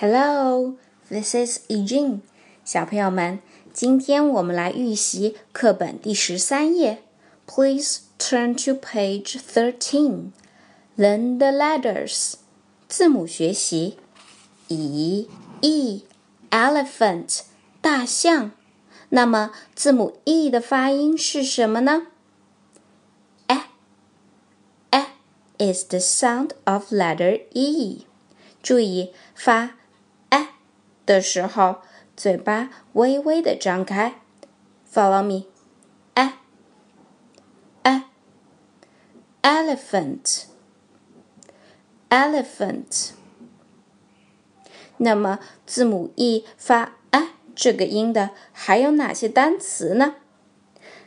Hello, this is Eugene。小朋友们，今天我们来预习课本第十三页。Please turn to page thirteen. Learn the letters. 字母学习。E E elephant 大象。那么字母 E 的发音是什么呢？E E is the sound of letter E。注意发。 的时候，嘴巴微微的张开。Follow me，哎哎，elephant，elephant。那么字母 e 发哎这个音的还有哪些单词呢？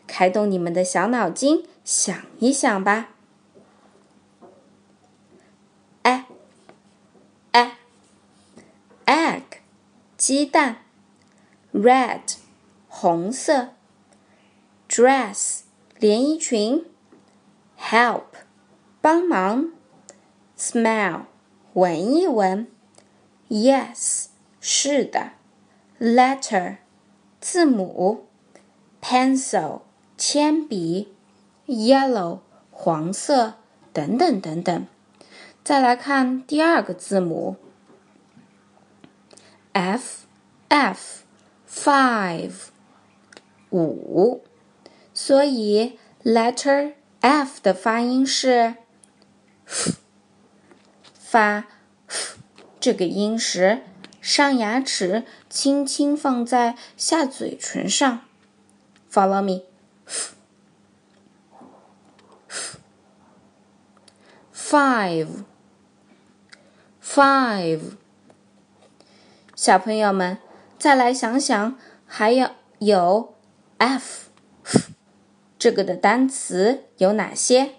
开动你们的小脑筋，想一想吧。鸡蛋，red，红色，dress，连衣裙，help，帮忙，smell，闻一闻，yes，是的，letter，字母，pencil，铅笔，yellow，黄色，等等等等。再来看第二个字母。 F F five 五，所以 letter F 的发音是 f，发 f 这个音时，上牙齿轻轻放在下嘴唇上。Follow me. Five, five. 小朋友们，再来想想，还有有 f 这个的单词有哪些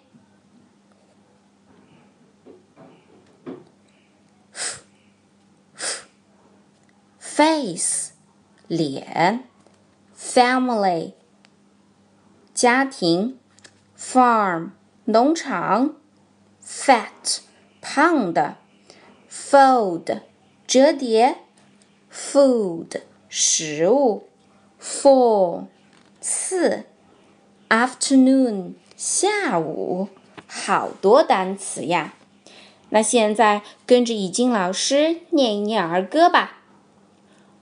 ？face 脸，family 家庭，farm 农场，fat 胖的，fold 折叠。food 食物，fall 刺，afternoon 下午，好多单词呀。那现在跟着已经老师念一念儿歌吧。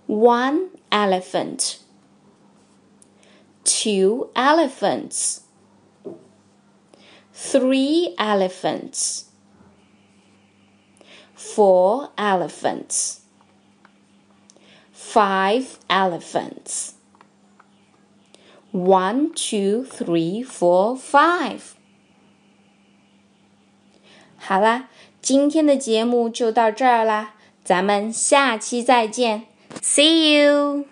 One elephant, two elephants, three elephants, four elephants five elephants. One, two, three, four, five. 好啦，今天的节目就到这儿啦，咱们下期再见，See you。